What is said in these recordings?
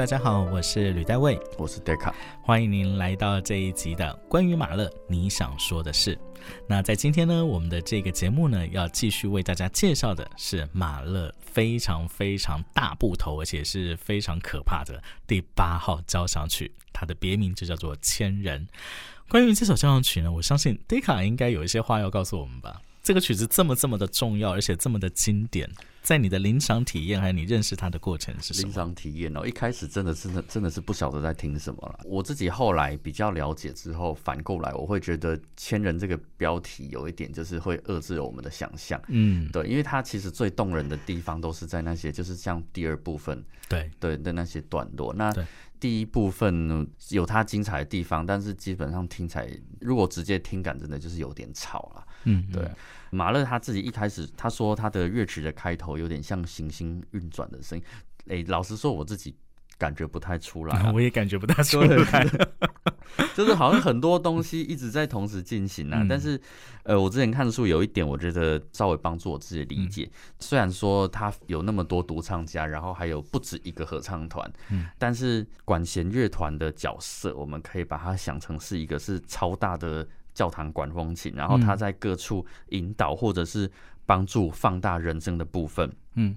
大家好，我是吕代卫，我是 Deca，欢迎您来到这一集的关于马勒你想说的事。那在今天呢，我们的这个节目呢，要继续为大家介绍的是马勒非常非常大部头，而且是非常可怕的第八号交响曲，它的别名就叫做《千人》。关于这首交响曲呢，我相信 Deca 应该有一些话要告诉我们吧。这个曲子这么这么的重要，而且这么的经典，在你的临场体验还有你认识它的过程是什么？临场体验哦，一开始真的真的真的是不晓得在听什么了。我自己后来比较了解之后，反过来我会觉得“千人”这个标题有一点就是会遏制了我们的想象。嗯，对，因为它其实最动人的地方都是在那些就是像第二部分，对对的那些段落。那第一部分呢有它精彩的地方，但是基本上听起来，如果直接听感真的就是有点吵了。嗯，对。马勒他自己一开始他说他的乐曲的开头有点像行星运转的声音。哎，老实说我自己感觉不太出来。我也感觉不太出来。就是好像很多东西一直在同时进行啊。但是，呃，我之前看书有一点，我觉得稍微帮助我自己理解。虽然说他有那么多独唱家，然后还有不止一个合唱团，嗯，但是管弦乐团的角色，我们可以把它想成是一个是超大的。教堂管风琴，然后他在各处引导或者是帮助放大人声的部分，嗯，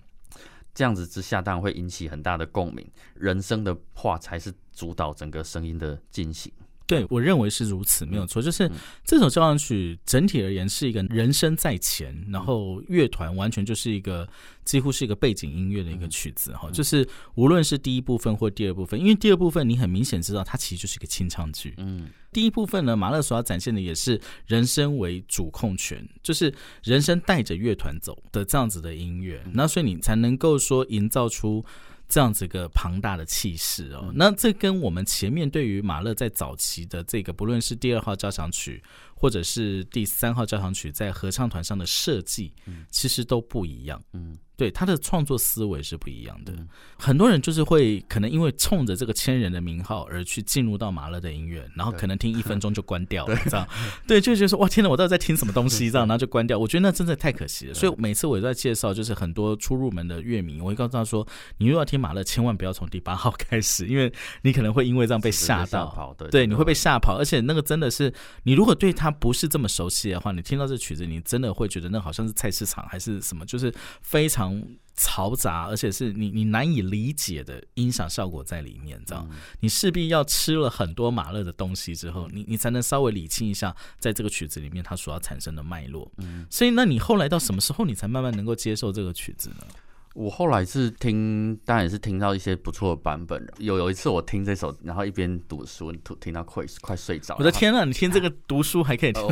这样子之下当然会引起很大的共鸣。人声的话才是主导整个声音的进行。对，我认为是如此，没有错。就是这首交响曲整体而言是一个人声在前，然后乐团完全就是一个几乎是一个背景音乐的一个曲子哈。就是无论是第一部分或第二部分，因为第二部分你很明显知道它其实就是一个清唱剧。嗯，第一部分呢，马勒所要展现的也是人声为主控权，就是人声带着乐团走的这样子的音乐，那所以你才能够说营造出。这样子一个庞大的气势哦，那这跟我们前面对于马勒在早期的这个，不论是第二号交响曲。或者是第三号交响曲在合唱团上的设计，其实都不一样。嗯，对，他的创作思维是不一样的。很多人就是会可能因为冲着这个千人的名号而去进入到马勒的音乐，然后可能听一分钟就关掉了，这样。对，就觉得说哇，天哪，我到底在听什么东西？这样，然后就关掉。我觉得那真的太可惜了。所以每次我都在介绍，就是很多初入门的乐迷，我会告诉他说，你如果要听马勒，千万不要从第八号开始，因为你可能会因为这样被吓到。对，你会被吓跑，而且那个真的是你如果对他。不是这么熟悉的话，你听到这曲子，你真的会觉得那好像是菜市场还是什么，就是非常嘈杂，而且是你你难以理解的音响效果在里面，知道你势必要吃了很多马勒的东西之后，你你才能稍微理清一下，在这个曲子里面它所要产生的脉络。嗯，所以那你后来到什么时候，你才慢慢能够接受这个曲子呢？我后来是听，当然也是听到一些不错的版本。有有一次我听这首，然后一边读书，听听到快快睡着。我的天啊，你听这个读书还可以听？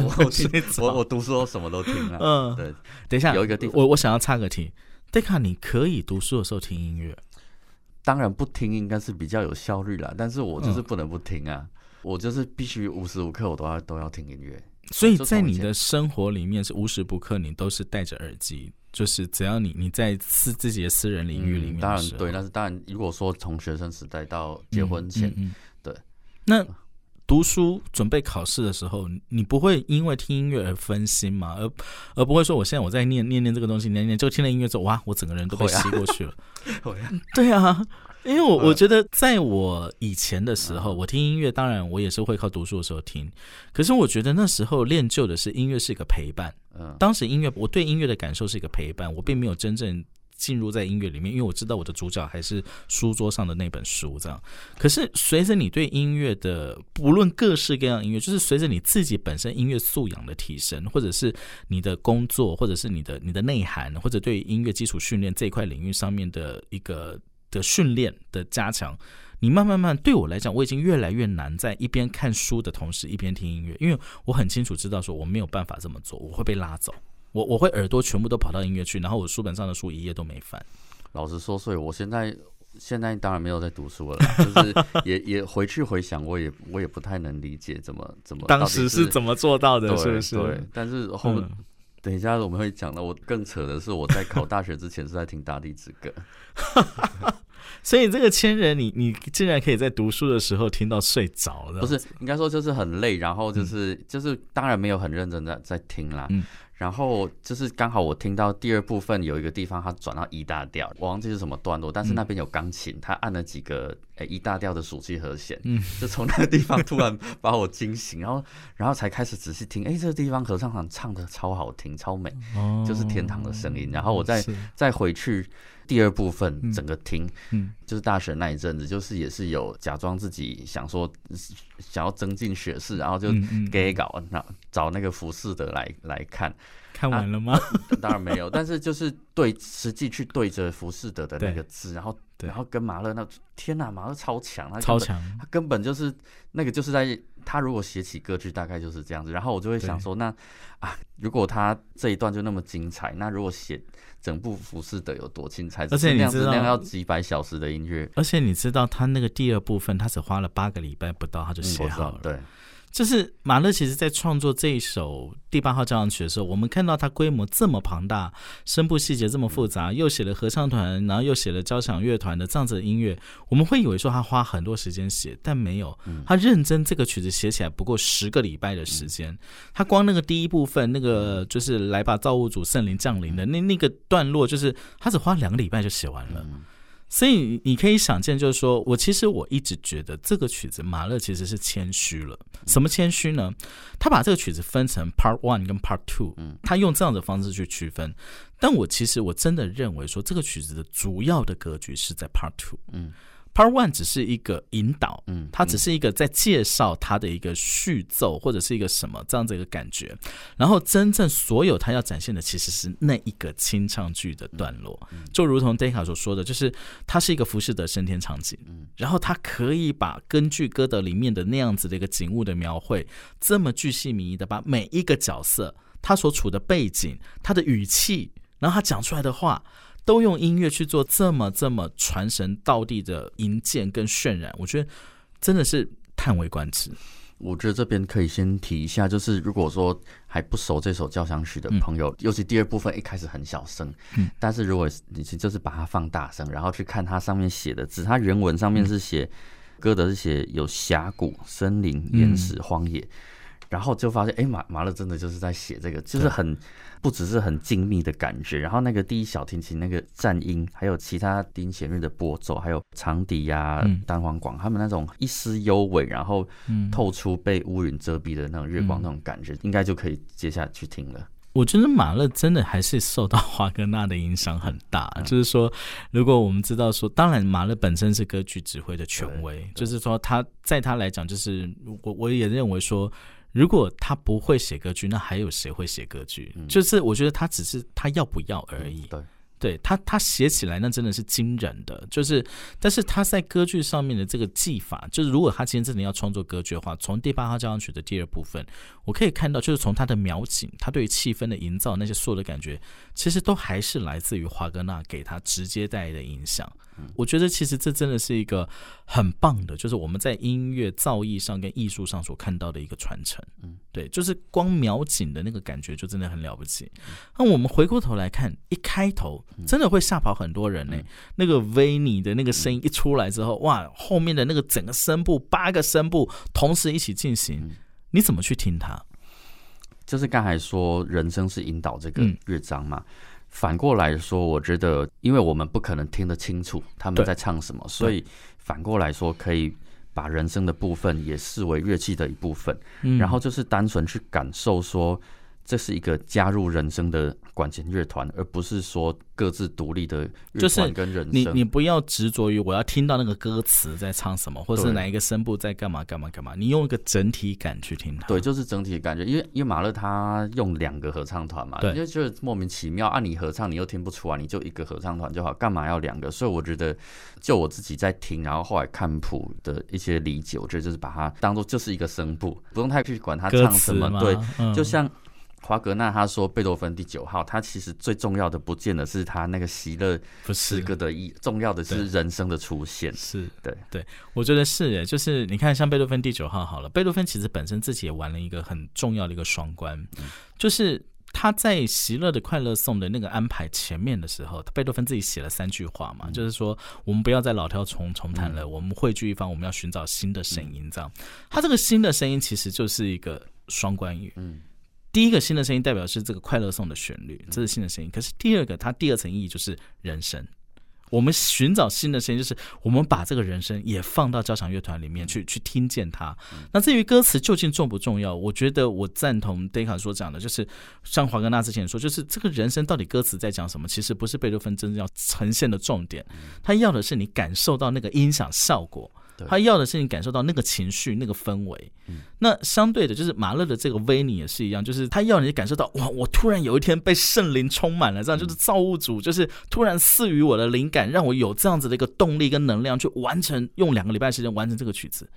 我我读书什么都听啊。嗯，对。等一下，有一个地，我我想要插个题。戴卡，你可以读书的时候听音乐？当然不听应该是比较有效率啦，但是我就是不能不听啊。我就是必须无时无刻我都要都要听音乐。所以在你的生活里面是无时不刻你都是戴着耳机。就是只要你你在私自己的私人领域里面，当然对，但是当然，如果说从学生时代到结婚前，对，那读书准备考试的时候，你不会因为听音乐而分心吗？而而不会说，我现在我在念念念这个东西，念念就听了音乐之后，哇，我整个人都被吸过去了。对啊。因为我我觉得，在我以前的时候，我听音乐，当然我也是会靠读书的时候听。可是我觉得那时候练就的是音乐是一个陪伴。嗯，当时音乐，我对音乐的感受是一个陪伴，我并没有真正进入在音乐里面，因为我知道我的主角还是书桌上的那本书这样。可是随着你对音乐的不论各式各样音乐，就是随着你自己本身音乐素养的提升，或者是你的工作，或者是你的你的内涵，或者对音乐基础训练这一块领域上面的一个。的训练的加强，你慢慢慢对我来讲，我已经越来越难在一边看书的同时一边听音乐，因为我很清楚知道说我没有办法这么做，我会被拉走，我我会耳朵全部都跑到音乐去，然后我书本上的书一页都没翻。老实说，所以我现在现在当然没有在读书了，就是 也也回去回想，我也我也不太能理解怎么怎么当时是怎么做到的，是不是？对，但是后。等一下，我们会讲的。我更扯的是，我在考大学之前是在听《大地之歌 》，所以这个千人，你你竟然可以在读书的时候听到睡着了？不是，应该说就是很累，然后就是就是当然没有很认真的在听啦。然后就是刚好我听到第二部分有一个地方，它转到 E 大调，我忘记是什么段落，但是那边有钢琴，它按了几个诶 E 大调的属气和弦，嗯，就从那个地方突然把我惊醒，然后然后才开始仔细听，哎，这个地方合唱团唱的超好听，超美，就是天堂的声音。然后我再再回去。第二部分整个听，嗯，就是大学那一阵子，就是也是有假装自己想说想要增进学识，然后就给稿，那找那个浮士德来来看，看完了吗？当然没有，但是就是对实际去对着浮士德的那个字，然后然后跟马勒那天哪，马勒超强，他超强，他根本就是那个就是在他如果写起歌剧大概就是这样子，然后我就会想说，那啊，如果他这一段就那么精彩，那如果写。整部浮士德有多精彩，而且你知道，要几百小时的音乐，而且你知道他那个第二部分，他只花了八个礼拜不到，他就写好了，对。就是马勒其实，在创作这一首第八号交响曲的时候，我们看到它规模这么庞大，声部细节这么复杂，又写了合唱团，然后又写了交响乐团的这样子的音乐，我们会以为说他花很多时间写，但没有，他认真这个曲子写起来不过十个礼拜的时间，他光那个第一部分，那个就是来把造物主圣灵降临的那那个段落，就是他只花两个礼拜就写完了。所以你可以想见，就是说我其实我一直觉得这个曲子马勒其实是谦虚了。什么谦虚呢？他把这个曲子分成 Part One 跟 Part Two，嗯，他用这样的方式去区分。但我其实我真的认为说，这个曲子的主要的格局是在 Part Two，嗯。Part One 只是一个引导，嗯，它只是一个在介绍它的一个序奏或者是一个什么这样子一个感觉，然后真正所有它要展现的其实是那一个清唱剧的段落，就如同 Deka 所说的，就是它是一个浮士德升天场景，嗯，然后它可以把根据歌德里面的那样子的一个景物的描绘，这么巨细靡遗的把每一个角色他所处的背景、他的语气，然后他讲出来的话。都用音乐去做这么这么传神到地的营建跟渲染，我觉得真的是叹为观止。我觉得这边可以先提一下，就是如果说还不熟这首交响曲的朋友，尤其第二部分一开始很小声，嗯，但是如果你就是把它放大声，然后去看它上面写的字，它原文上面是写歌德是写有峡谷、森林、岩石、荒野，然后就发现，哎，马马勒真的就是在写这个，就是很。不只是很精密的感觉，然后那个第一小提琴那个颤音，还有其他低音弦乐的拨奏，还有长笛呀、单簧管，他们那种一丝幽微，然后透出被乌云遮蔽的那种月光那种感觉，应该就可以接下去听了。我觉得马勒真的还是受到华格纳的影响很大，就是说，如果我们知道说，当然马勒本身是歌剧指挥的权威，就是说他在他来讲，就是我我也认为说。如果他不会写歌剧，那还有谁会写歌剧？就是我觉得他只是他要不要而已。对。对他，他写起来那真的是惊人的，就是，但是他在歌剧上面的这个技法，就是如果他今天真的要创作歌剧的话，从第八号交响曲的第二部分，我可以看到，就是从他的描景，他对于气氛的营造，那些所有的感觉，其实都还是来自于华格纳给他直接带来的影响。我觉得其实这真的是一个很棒的，就是我们在音乐造诣上跟艺术上所看到的一个传承。嗯，对，就是光描景的那个感觉就真的很了不起。那我们回过头来看，一开头。真的会吓跑很多人呢。那个维尼的那个声音一出来之后，哇，后面的那个整个声部八个声部同时一起进行，你怎么去听它？就是刚才说人生是引导这个乐章嘛。反过来说，我觉得，因为我们不可能听得清楚他们在唱什么，所以反过来说，可以把人声的部分也视为乐器的一部分，嗯。然后就是单纯去感受说。这是一个加入人生的管弦乐团，而不是说各自独立的乐团跟人生。你你不要执着于我要听到那个歌词在唱什么，或是哪一个声部在干嘛干嘛干嘛。你用一个整体感去听它。对，就是整体的感觉。因为因为马勒他用两个合唱团嘛，对，就就莫名其妙。按你合唱，你又听不出来，你就一个合唱团就好，干嘛要两个？所以我觉得，就我自己在听，然后后来看谱的一些理解，我觉得就是把它当做就是一个声部，不用太去管它唱什么。对，就像。华格纳他说，贝多芬第九号，他其实最重要的不见得是他那个喜乐诗歌的意，重要的是人生的出现。是对对，我觉得是耶，就是你看，像贝多芬第九号好了，贝多芬其实本身自己也玩了一个很重要的一个双关，就是他在席勒的快乐颂的那个安排前面的时候，贝多芬自己写了三句话嘛，就是说我们不要再老调重重弹了，我们汇聚一方，我们要寻找新的声音。这样，他这个新的声音其实就是一个双关语，嗯。第一个新的声音代表是这个快乐颂的旋律，这是新的声音。可是第二个，它第二层意义就是人声。我们寻找新的声音，就是我们把这个人声也放到交响乐团里面去，去听见它。那至于歌词究竟重不重要，我觉得我赞同 d 卡所讲的，就是像华格纳之前说，就是这个人声到底歌词在讲什么，其实不是贝多芬真正要呈现的重点，他要的是你感受到那个音响效果。他要的是你感受到那个情绪、那个氛围。那相对的，就是马勒的这个威尼也是一样，就是他要你感受到哇，我突然有一天被圣灵充满了，这样就是造物主，就是突然赐予我的灵感，让我有这样子的一个动力跟能量去完成，用两个礼拜时间完成这个曲子。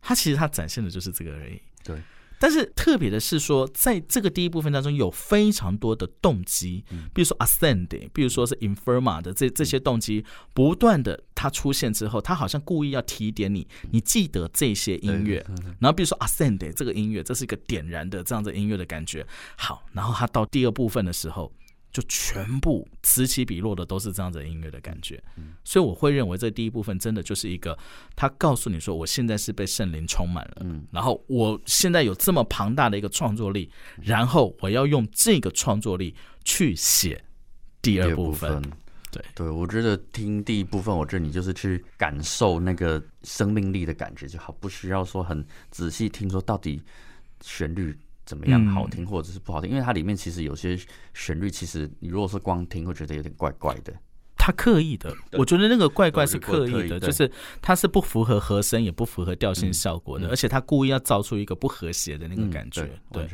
他其实他展现的就是这个而已。对。但是特别的是说，在这个第一部分当中，有非常多的动机，比如说 ascend，比如说是 inferma 的这这些动机，不断的它出现之后，它好像故意要提点你，你记得这些音乐。然后比如说 ascend 这个音乐，这是一个点燃的这样的音乐的感觉。好，然后它到第二部分的时候。就全部此起彼落的都是这样子音乐的感觉，所以我会认为这第一部分真的就是一个，他告诉你说我现在是被圣灵充满了，然后我现在有这么庞大的一个创作力，然后我要用这个创作力去写第二部分。对对，我觉得听第一部分，我觉得你就是去感受那个生命力的感觉就好，不需要说很仔细听说到底旋律。怎么样好听或者是不好听？因为它里面其实有些旋律，其实你如果是光听，会觉得有点怪怪的。他刻意的，我觉得那个怪怪是刻意的，就是它是不符合和声，也不符合调性效果的，而且他故意要造出一个不和谐的那个感觉。对，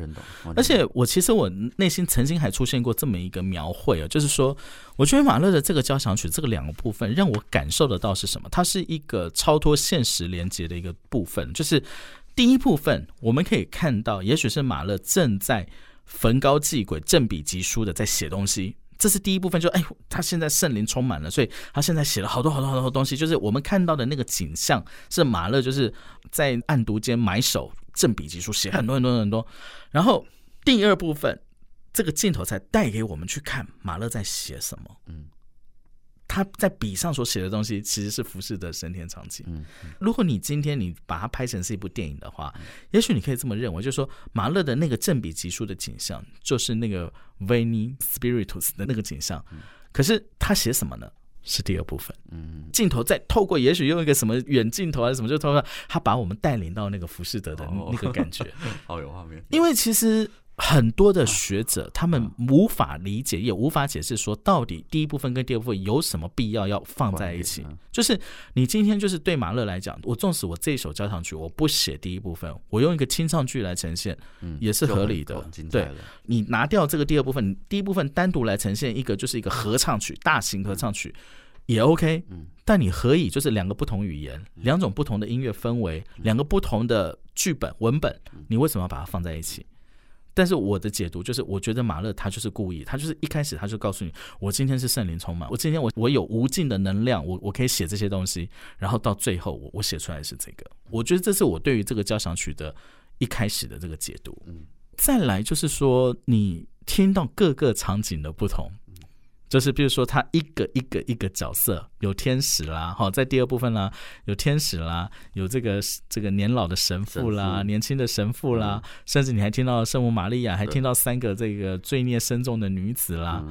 而且我其实我内心曾经还出现过这么一个描绘啊，就是说，我觉得马勒的这个交响曲这个两个部分，让我感受得到是什么？它是一个超脱现实连接的一个部分，就是。第一部分我们可以看到，也许是马勒正在焚高祭鬼、振笔疾书的在写东西。这是第一部分，就哎，他现在圣灵充满了，所以他现在写了好多好多好多东西。就是我们看到的那个景象，是马勒就是在暗读间埋首振笔疾书，写很多很多很多。然后第二部分，这个镜头才带给我们去看马勒在写什么。嗯。他在笔上所写的东西其实是浮士德神天场景。嗯，如果你今天你把它拍成是一部电影的话，也许你可以这么认为，就是说马勒的那个正比级数的景象，就是那个 Veni Spiritus 的那个景象。可是他写什么呢？是第二部分。嗯，镜头再透过，也许用一个什么远镜头还是什么，就透过他把我们带领到那个浮士德的那个感觉，好有画面。因为其实。很多的学者，他们无法理解，也无法解释，说到底第一部分跟第二部分有什么必要要放在一起？就是你今天就是对马勒来讲，我纵使我这一首交响曲我不写第一部分，我用一个清唱剧来呈现，也是合理的。对，你拿掉这个第二部分，第一部分单独来呈现一个就是一个合唱曲，大型合唱曲也 OK。嗯，但你何以就是两个不同语言，两种不同的音乐氛围，两个不同的剧本文本，你为什么要把它放在一起？但是我的解读就是，我觉得马勒他就是故意，他就是一开始他就告诉你，我今天是圣灵充满，我今天我我有无尽的能量，我我可以写这些东西，然后到最后我我写出来是这个，我觉得这是我对于这个交响曲的一开始的这个解读。嗯，再来就是说，你听到各个场景的不同。就是比如说，他一个一个一个角色，有天使啦，哈，在第二部分啦，有天使啦，有这个这个年老的神父啦，年轻的神父啦，甚至你还听到圣母玛利亚，还听到三个这个罪孽深重的女子啦，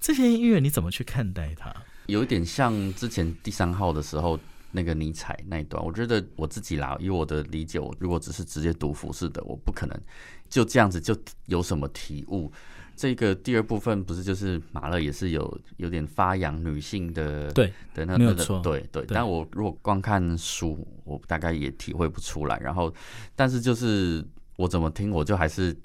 这些音乐你怎么去看待它？有一点像之前第三号的时候那个尼采那一段，我觉得我自己啦，以我的理解，我如果只是直接读服饰的，我不可能就这样子就有什么体悟。这个第二部分不是就是马勒也是有有点发扬女性的对的那个对对，但我如果光看书，我大概也体会不出来。然后，但是就是我怎么听，我就还是。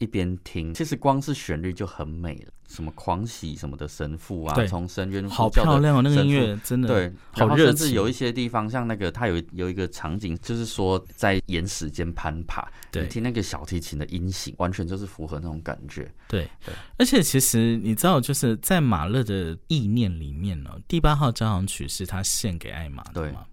一边听，其实光是旋律就很美了。什么狂喜什么的神父啊，从深渊好漂亮哦，那个音乐真的对，好热甚至有一些地方，像那个它有有一个场景，就是说在岩石间攀爬，你听那个小提琴的音型，完全就是符合那种感觉。对对，而且其实你知道，就是在马勒的意念里面呢，第八号交响曲是他献给艾玛的嘛。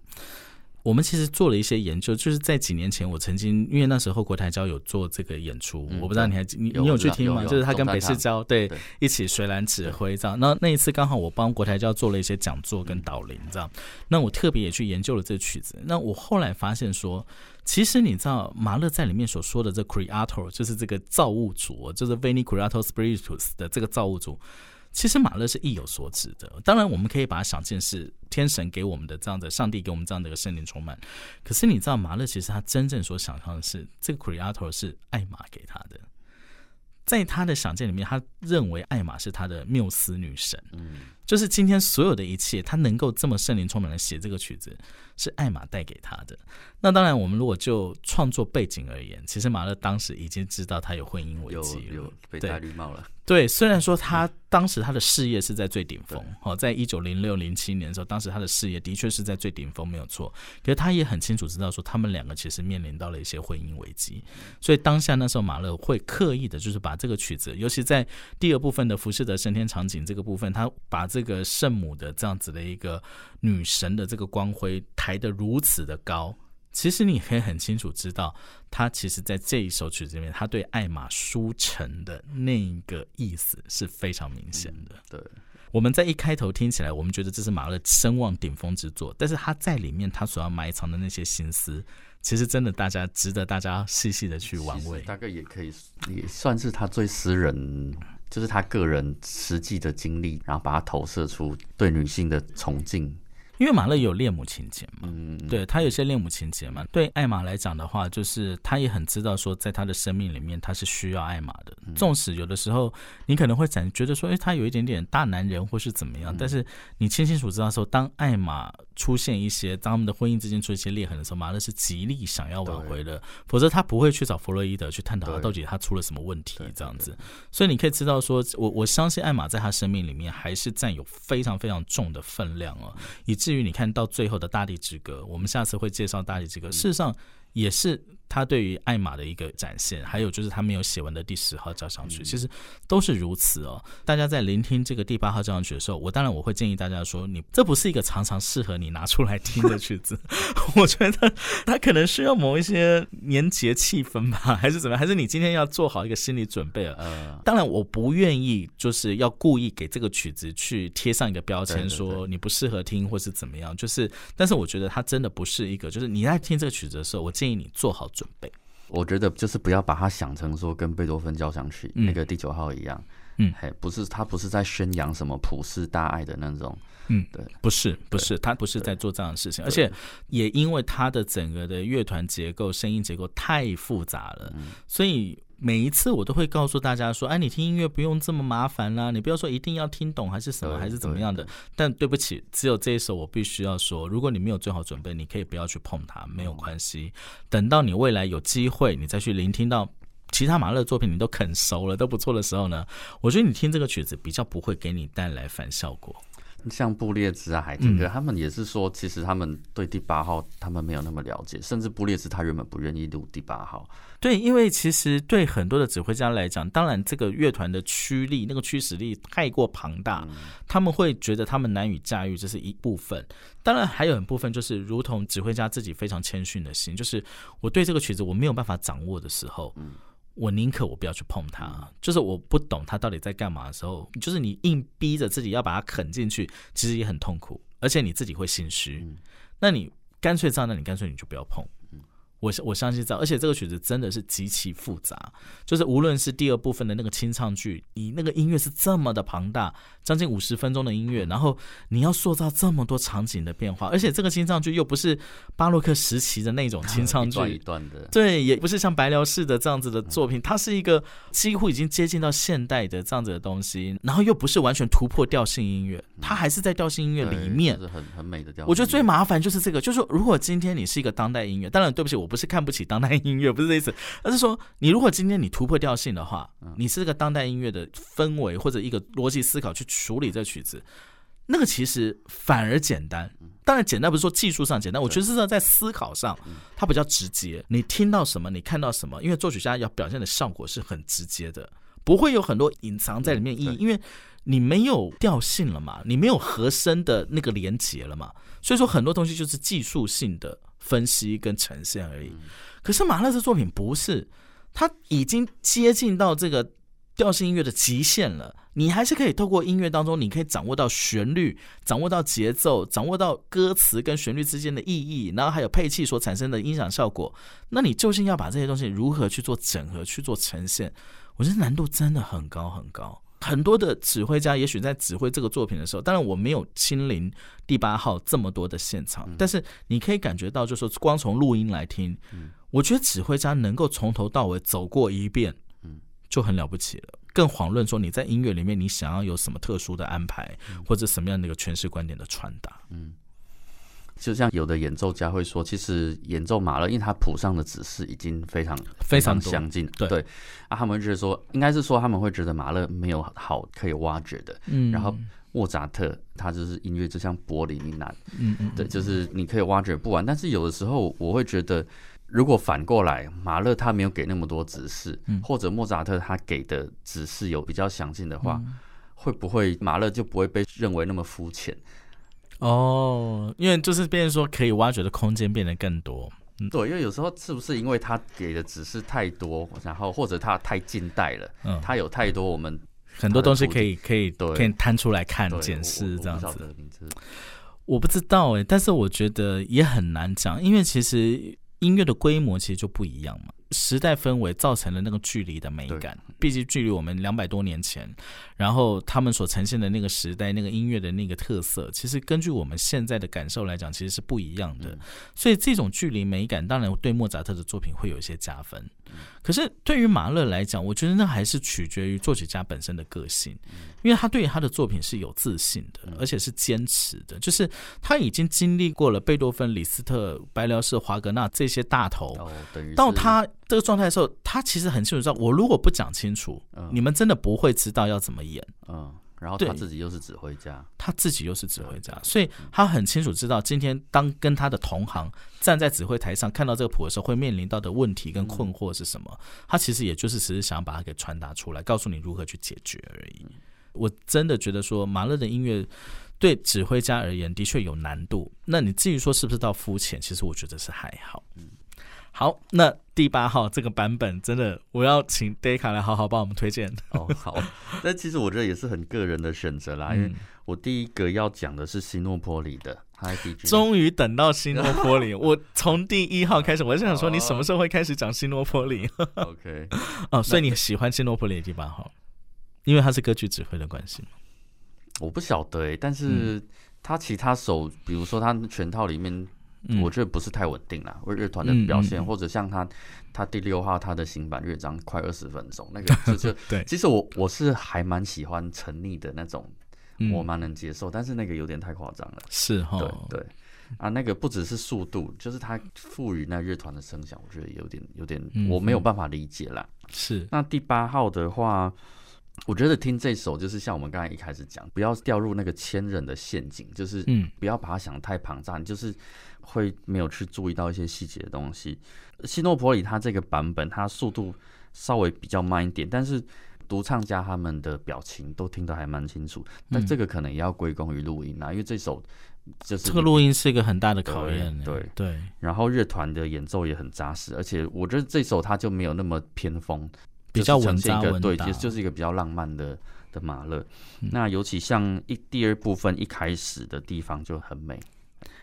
我们其实做了一些研究，就是在几年前，我曾经因为那时候国台交有做这个演出，我不知道你还你你有去听吗？就是他跟北市交对一起水蓝指挥这样。那那一次刚好我帮国台交做了一些讲座跟导聆这样。那我特别也去研究了这曲子。那我后来发现说，其实你知道马勒在里面所说的这 creator 就是这个造物主，就是 Veni Creator Spiritus 的这个造物主。其实马勒是意有所指的，当然我们可以把它想见是天神给我们的这样的，上帝给我们这样的一个圣灵充满。可是你知道，马勒其实他真正所想象的是，这个 Creator 是艾玛给他的，在他的想见里面，他认为艾玛是他的缪斯女神。嗯，就是今天所有的一切，他能够这么圣灵充满的写这个曲子，是艾玛带给他的。那当然，我们如果就创作背景而言，其实马勒当时已经知道他有婚姻危机，有有被戴绿帽了。对，虽然说他当时他的事业是在最顶峰，哦，在一九零六零七年的时候，当时他的事业的确是在最顶峰，没有错。可是他也很清楚知道说，他们两个其实面临到了一些婚姻危机，所以当下那时候马勒会刻意的，就是把这个曲子，尤其在第二部分的浮士德升天场景这个部分，他把这个圣母的这样子的一个女神的这个光辉抬得如此的高。其实你可以很清楚知道，他其实在这一首曲子里面，他对艾玛书城的那个意思是非常明显的。对，我们在一开头听起来，我们觉得这是马勒声望顶峰之作，但是他在里面他所要埋藏的那些心思，其实真的大家值得大家细细的去玩味。大概也可以也算是他最私人，就是他个人实际的经历，然后把它投射出对女性的崇敬。因为马勒有恋母情节嘛，嗯对他有些恋母情节嘛。对艾玛来讲的话，就是他也很知道说，在他的生命里面，他是需要艾玛的。纵使有的时候你可能会感觉得说，哎，他有一点点大男人或是怎么样，但是你清清楚知道说，当艾玛出现一些，当他们的婚姻之间出现一些裂痕的时候，马勒是极力想要挽回的，否则他不会去找弗洛伊德去探讨他到底他出了什么问题这样子。所以你可以知道说，我我相信艾玛在他生命里面还是占有非常非常重的分量哦，以至于你看到最后的大地之歌，我们下次会介绍大地之歌，事实上也是。他对于艾玛的一个展现，还有就是他没有写完的第十号交响曲，其实都是如此哦。大家在聆听这个第八号交响曲的时候，我当然我会建议大家说，你这不是一个常常适合你拿出来听的曲子。我觉得它可能需要某一些年节气氛吧，还是怎么样？还是你今天要做好一个心理准备了？当然，我不愿意就是要故意给这个曲子去贴上一个标签，说你不适合听或是怎么样。就是，但是我觉得它真的不是一个，就是你在听这个曲子的时候，我建议你做好。准备，我觉得就是不要把它想成说跟贝多芬交响曲那个第九号一样，嗯，嘿，不是，他不是在宣扬什么普世大爱的那种，嗯，对，不是，不是，他不是在做这样的事情，而且也因为他的整个的乐团结构、声音结构太复杂了，所以。每一次我都会告诉大家说：“哎，你听音乐不用这么麻烦啦，你不要说一定要听懂还是什么还是怎么样的。”但对不起，只有这一首我必须要说，如果你没有做好准备，你可以不要去碰它，没有关系。等到你未来有机会，你再去聆听到其他马勒的作品，你都啃熟了都不错的时候呢，我觉得你听这个曲子比较不会给你带来反效果。像布列兹啊、海廷格，他们也是说，其实他们对第八号他们没有那么了解，甚至布列兹他原本不愿意录第八号。对，因为其实对很多的指挥家来讲，当然这个乐团的驱力、那个驱使力太过庞大，他们会觉得他们难以驾驭，这是一部分。当然还有一部分就是，如同指挥家自己非常谦逊的心，就是我对这个曲子我没有办法掌握的时候。我宁可我不要去碰它，就是我不懂它到底在干嘛的时候，就是你硬逼着自己要把它啃进去，其实也很痛苦，而且你自己会心虚。那你干脆这样，那你干脆你就不要碰。我我相信这样，而且这个曲子真的是极其复杂，就是无论是第二部分的那个清唱剧，你那个音乐是这么的庞大，将近五十分钟的音乐，然后你要塑造这么多场景的变化，而且这个清唱剧又不是巴洛克时期的那种清唱剧，一段的，对，也不是像白辽式的这样子的作品，它是一个几乎已经接近到现代的这样子的东西，然后又不是完全突破调性音乐，它还是在调性音乐里面，是很很美的调。我觉得最麻烦就是这个，就是说如果今天你是一个当代音乐，当然对不起我。不是看不起当代音乐，不是这意思，而是说，你如果今天你突破调性的话，你是这个当代音乐的氛围或者一个逻辑思考去处理这曲子，那个其实反而简单。当然简单不是说技术上简单，我觉得是在思考上它比较直接。你听到什么，你看到什么，因为作曲家要表现的效果是很直接的，不会有很多隐藏在里面意义，因为你没有调性了嘛，你没有和声的那个连接了嘛，所以说很多东西就是技术性的。分析跟呈现而已。可是马勒这作品不是，他已经接近到这个。调性音乐的极限了，你还是可以透过音乐当中，你可以掌握到旋律，掌握到节奏，掌握到歌词跟旋律之间的意义，然后还有配器所产生的音响效果。那你究竟要把这些东西如何去做整合、去做呈现？我觉得难度真的很高很高。很多的指挥家也许在指挥这个作品的时候，当然我没有亲临第八号这么多的现场，但是你可以感觉到，就是光从录音来听，我觉得指挥家能够从头到尾走过一遍。就很了不起了，更遑论说你在音乐里面你想要有什么特殊的安排，或者什么样的一个诠释观点的传达。嗯，就像有的演奏家会说，其实演奏马勒，因为他谱上的指示已经非常非常相近。对啊，他们觉得说，应该是说他们会觉得马勒没有好可以挖掘的。嗯，然后莫扎特他就是音乐就像玻璃一样，嗯嗯，对，就是你可以挖掘不完。但是有的时候我会觉得。如果反过来，马勒他没有给那么多指示，或者莫扎特他给的指示有比较详尽的话，会不会马勒就不会被认为那么肤浅？哦，因为就是变成说可以挖掘的空间变得更多。对，因为有时候是不是因为他给的指示太多，然后或者他太近代了，他有太多我们很多东西可以可以可以摊出来看检视这样子。我不知道哎，但是我觉得也很难讲，因为其实。音乐的规模其实就不一样嘛，时代氛围造成了那个距离的美感，毕竟距离我们两百多年前。然后他们所呈现的那个时代、那个音乐的那个特色，其实根据我们现在的感受来讲，其实是不一样的。所以这种距离美感，当然对莫扎特的作品会有一些加分。可是对于马勒来讲，我觉得那还是取决于作曲家本身的个性，因为他对于他的作品是有自信的，而且是坚持的。就是他已经经历过了贝多芬、李斯特、白辽士、华格纳这些大头，到他这个状态的时候，他其实很清楚知道，我如果不讲清楚，你们真的不会知道要怎么。演嗯，然后他自己又是指挥家，他自己又是指挥家，所以他很清楚知道今天当跟他的同行站在指挥台上看到这个谱的时候，会面临到的问题跟困惑是什么。他其实也就是只是想要把它给传达出来，告诉你如何去解决而已。我真的觉得说马勒的音乐对指挥家而言的确有难度。那你至于说是不是到肤浅，其实我觉得是还好。嗯。好，那第八号这个版本真的，我要请 Deka 来好好帮我们推荐。哦，好，但其实我觉得也是很个人的选择啦，因为我第一个要讲的是西诺坡里的终于等到西诺波里，我从第一号开始，我就想说你什么时候会开始讲西诺波里？OK，哦，所以你喜欢西诺波里的第八号，因为他是歌剧指挥的关系吗？我不晓得诶，但是他其他首，比如说他全套里面。我觉得不是太稳定啦，为乐团的表现，或者像他，他第六号他的新版乐章快二十分钟，那个 就就对。其实我我是还蛮喜欢沉溺的那种，我蛮能接受，但是那个有点太夸张了。是哈，对对啊，那个不只是速度，就是他赋予那乐团的声响，我觉得有点有点我没有办法理解啦。是那第八号的话。我觉得听这首就是像我们刚才一开始讲，不要掉入那个千人的陷阱，就是嗯，不要把它想的太庞大，就是会没有去注意到一些细节的东西。西诺普里他这个版本，它速度稍微比较慢一点，但是独唱家他们的表情都听得还蛮清楚。但这个可能也要归功于录音啊，因为这首就是这个录音是一个很大的考验。对对，然后乐团的演奏也很扎实，而且我觉得这首它就没有那么偏锋。比较稳扎稳对，其实就是一个比较浪漫的的马勒。那尤其像一第二部分一开始的地方就很美。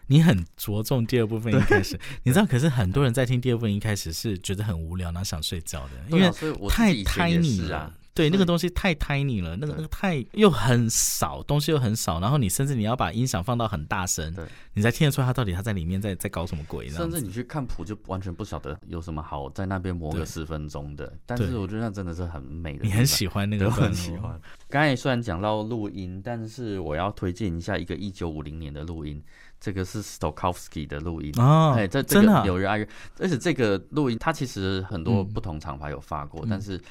你很着重第二部分一开始，你知道？可是很多人在听第二部分一开始是觉得很无聊，然后想睡觉的，因为太太腻了。对，那个东西太 tiny 了，那个那个太又很少，东西又很少，然后你甚至你要把音响放到很大声，对，你才听得出他到底他在里面在在搞什么鬼。甚至你去看谱就完全不晓得有什么好在那边磨个十分钟的。但是我觉得那真的是很美的。你很喜欢那 个，很喜欢。刚才虽然讲到录音，但是我要推荐一下一个一九五零年的录音，这个是 Stokowski 的录音哦，哎，在这个纽约爱乐，而且这个录音它其实很多不同厂牌有发过，但是。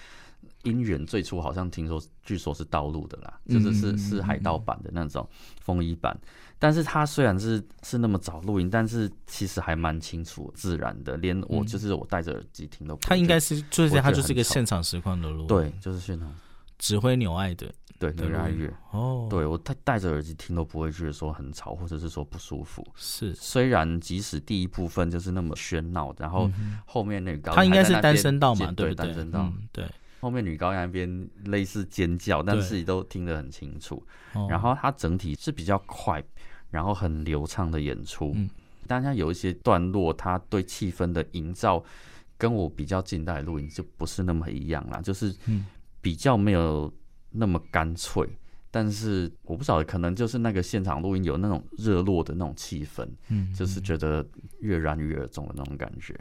音源最初好像听说，据说是道路的啦，就是是是海盗版的那种风衣版。但是它虽然是是那么早录音，但是其实还蛮清楚自然的，连我就是我戴着耳机听都。它应该是就是它就是一个现场实况的录，对，就是现场指挥纽爱的对，的纽爱乐。哦，对我戴戴着耳机听都不会觉得说很吵，或者是说不舒服。是，虽然即使第一部分就是那么喧闹，然后后面那个他应该是单声道嘛，尖对？单声道。嗯对，后面女高音那边类似尖叫，但对是都听得很清楚。哦然后它整体是比较快，然后很流畅的演出。嗯但它有一些段落，它对气氛的营造跟我比较近代的录音就不是那么一样啦，就是嗯比较没有那么干脆。但是我不晓得，可能就是那个现场录音有那种热络的那种气氛，嗯，就是觉得跃然于耳中的那种感觉。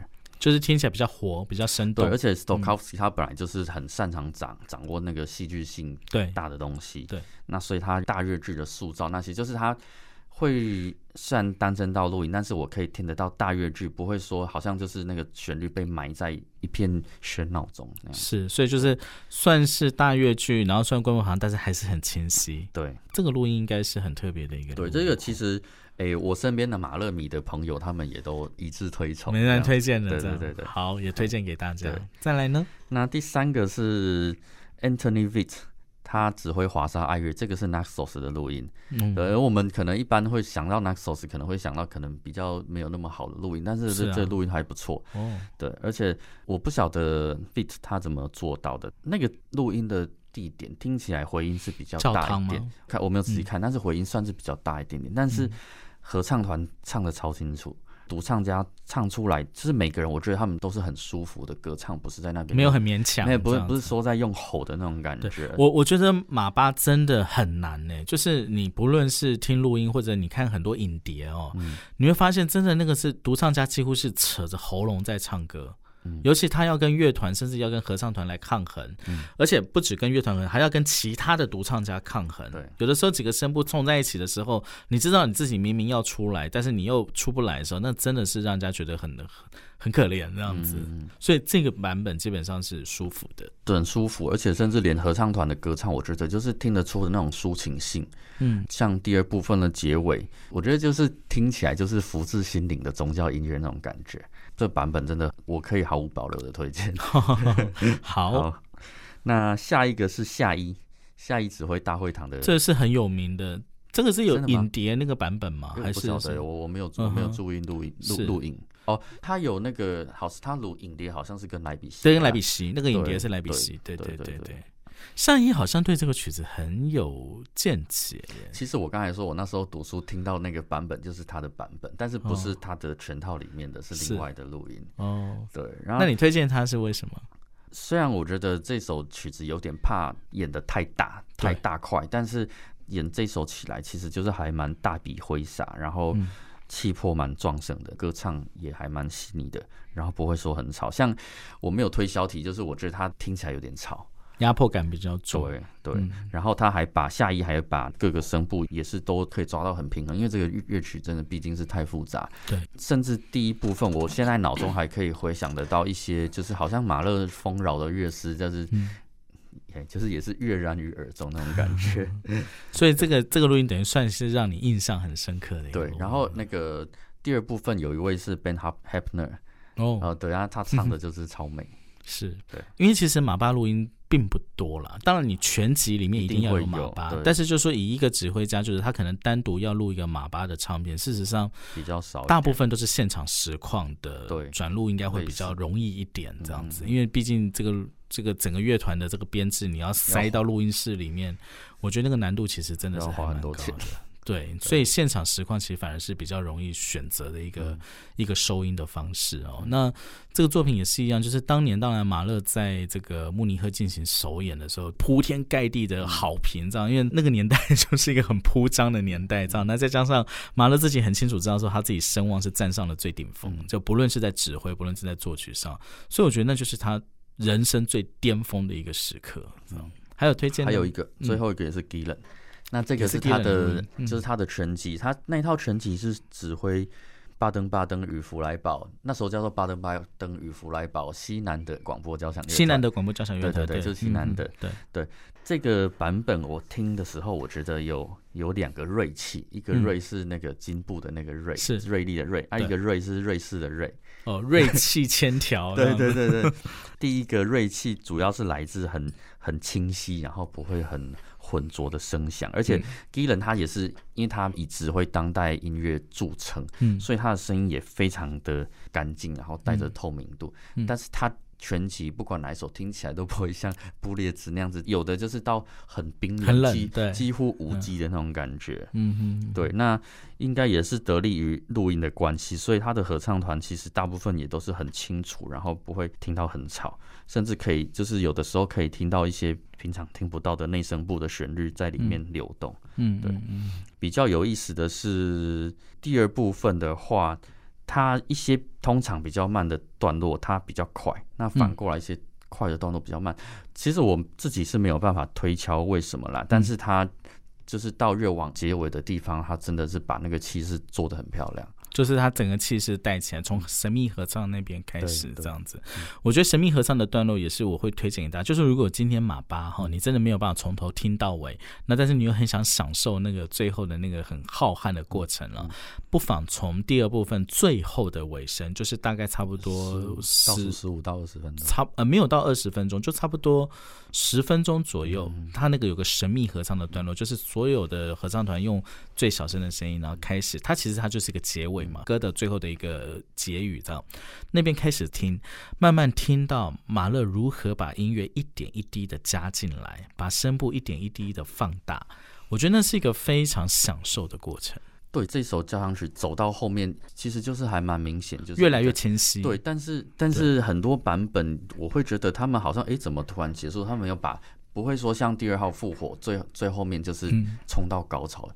就是听起来比较活，比较生对，动而，且 Stokowski 他本来就是很擅长掌掌握那个戏剧性对。大的东西。对，那所以他大日剧的塑造那些，就是他会虽然单声道录音，但是我可以听得到大乐剧，不会说好像就是那个旋律被埋在一片喧闹中那样。是，所以就是算是大乐剧，然后虽然规模好像，但是还是很清晰。对这个录音应该是很特别的一个录对，音，这个其实诶、我身边的马勒米的朋友，他们也都一致推崇。没人推荐的，对对对好，也推荐给大家。再来呢？那第三个是 Anthony Vitt，他指挥华沙爱乐，这个是 Naxos 的录音。嗯，对，而我们可能一般会想到 Naxos，可能会想到可能比较没有那么好的录音，但是这这录音还不错。哦，对，而且我不晓得 Fit 他怎么做到的。那个录音的地点听起来回音是比较大一点，看我没有仔细嗯看，但是回音算是比较大一点点。但是合唱团唱的超清楚，独唱家唱出来，就是每个人我觉得他们都是很舒服的歌唱，不是在那边没有很勉强，那不是不是说在用吼的那种感对觉。我我觉得马巴真的很难呢，就是你不论是听录音或者你看很多影碟哦，嗯你会发现真的那个是独唱家几乎是扯着喉咙在唱歌。嗯尤其他要跟乐团，甚至要跟合唱团来抗衡，嗯而且不止跟乐团，还要跟其他的独唱家抗衡。对有的时候几个声部冲在一起的时候，你知道你自己明明要出来，但是你又出不来的时候，那真的是让人家觉得很很很可怜这样子。嗯所以这个版本基本上是舒服的。对，很舒服，而且甚至连合唱团的歌唱，我觉得就是听得出的那种抒情性。嗯，像第二部分的结尾，我觉得就是听起来就是福至心灵的宗教音乐那种感觉。这版本真的我可以毫无保留的推荐。好，那下一个是夏一，夏一指挥大会堂的，这是很有名的。这个是有影碟那个版本吗？还是我我没有我没有注意录音录录影。哦，他有那个好，他录影碟好像是跟莱比锡，对，跟莱比锡那个影碟是莱比锡，对对对。对对对对。上一好像对这个曲子很有见解耶。其实我刚才说，我那时候读书听到那个版本就是他的版本，但是不是哦他的全套里面的，是是另外的录音。哦，对，然后那你推荐他是为什么？虽然我觉得这首曲子有点怕演的太大太大块，但是演这首起来其实就是还蛮大笔挥洒，然后嗯气魄蛮壮盛的，歌唱也还蛮细腻的，然后不会说很吵。像我没有推销题，就是我觉得它听起来有点吵。压迫感比较重。对对，嗯。然后他还把下一还把各个声部也是都可以抓到很平衡，因为这个乐乐曲真的毕竟是太复杂。对，甚至第一部分，我现在脑中还可以回想得到一些，就是好像马勒丰饶的乐师，就是。嗯。哎就是也是跃然于耳中那种感觉，所以这个这个录音等于算是让你印象很深刻的。对然后那个第二部分有一位是 Ben Hap Hapner，哦，呃，对啊，他唱的就是超美，是。对，因为其实马巴录音并不多了。当然，你全集里面一定要有马巴，但是就说以一个指挥家，就是他可能单独要录一个马巴的唱片，事实上比较少，大部分都是现场实况的，对。转录应该会比较容易一点这样子，因为毕竟这个这个整个乐团的这个编制，你要塞到录音室里面，我觉得那个难度其实真的是蛮高花很多钱。的。对，所以现场实况其实反而是比较容易选择的一个、嗯。一个收音的方式哦。那这个作品也是一样，就是当年当然马勒在这个慕尼黑进行首演的时候，铺天盖地的好评，这样，因为那个年代 就是一个很铺张的年代，这样。那再加上马勒自己很清楚知道说他自己声望是站上了最顶峰，嗯。就不论是在指挥，不论是在作曲上，所以我觉得那就是他人生最巅峰的一个时刻。这样，还有推荐还有一个，嗯。最后一个也是 Gillen，、那这个是他的就是他的全集，他那一套全集是指挥巴登巴登与弗莱堡，那时候叫做巴登巴登与弗莱堡西南的广播交响乐团，西南的广播交响乐团，对对对就是西南的嗯嗯对，这个版本我听的时候，我觉得有有两个锐气，一个锐是那个金布的那个锐，是锐利的锐，啊，一个锐是瑞士的锐。哦，锐气千条。对对对对，第一个锐气主要是来自很很清晰，然后不会很浑浊的声响，而且 Gillen 他也是因为他以指挥当代音乐著称，嗯，所以他的声音也非常的干净，然后带着透明度，但是他。全集不管哪一首听起来都不会像布列兹那样子，有的就是到很冰冷、对，几乎无机的那种感觉。嗯哼，对，那应该也是得力于录音的关系，所以他的合唱团其实大部分也都是很清楚，然后不会听到很吵，甚至可以就是有的时候可以听到一些平常听不到的内声部的旋律在里面流动。嗯，对，比较有意思的是第二部分的话。它一些通常比较慢的段落，它比较快；那反过来一些快的段落比较慢。其实我自己是没有办法推敲为什么啦，但是它就是到越往结尾的地方，它真的是把那个气势做得很漂亮。就是他整个气势带起来，从神秘合唱那边开始这样子。我觉得神秘合唱的段落也是我会推荐给大家。就是如果今天马八哈，你真的没有办法从头听到尾，那但是你又很想享受那个最后的那个很浩瀚的过程了，不妨从第二部分最后的尾声，就是大概差不多十十五到二十分钟，差呃没有到二十分钟，就差不多十分钟左右。他那个有个神秘合唱的段落，就是所有的合唱团用最小声的声音，然后开始。它其实它就是一个结尾。歌的最后的一个结语，这样那边开始听，慢慢听到马勒如何把音乐一点一滴的加进来，把声部一点一滴的放大，我觉得那是一个非常享受的过程。对，这首交响曲走到后面，其实就是还蛮明显，就是越来越清晰。对，但是但是很多版本，我会觉得他们好像，哎，怎么突然结束？他们要把。不会说像第二号复活最最后面就是冲到高潮了，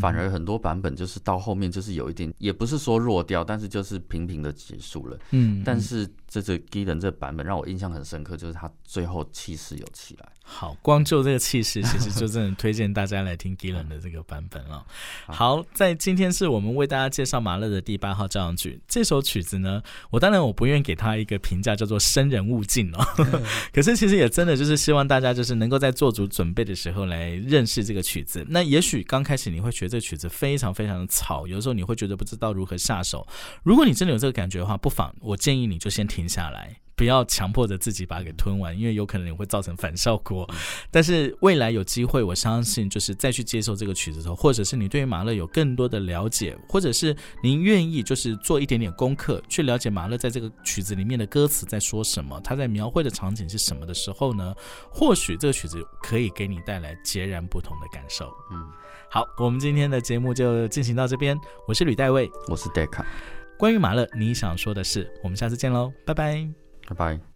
反而很多版本就是到后面就是有一点，也不是说弱掉，但是就是平平的结束了。嗯，但是这这 g i l n 这版本让我印象很深刻，就是他最后气势有起来。好，光就这个气势，其实就真的推荐大家来听 l n 的这个版本了。好，在今天是我们为大家介绍马勒的第八号交响曲这首曲子呢，我当然我不愿意给他一个评价叫做生人勿近哦，可是其实也真的就是希望大家就是。能够在做足准备的时候来认识这个曲子，那也许刚开始你会觉得这个曲子非常非常的吵，有的时候你会觉得不知道如何下手。如果你真的有这个感觉的话，不妨我建议你就先停下来。不要强迫着自己把它给吞完，因为有可能你会造成反效果。但是未来有机会，我相信就是再去接受这个曲子的时候，或者是你对于马勒有更多的了解，或者是您愿意就是做一点点功课，去了解马勒在这个曲子里面的歌词在说什么，他在描绘的场景是什么的时候呢？或许这个曲子可以给你带来截然不同的感受。嗯，好，我们今天的节目就进行到这边。我是吕代卫，我是戴卡。关于马勒，你想说的是？我们下次见喽，拜拜。拜拜。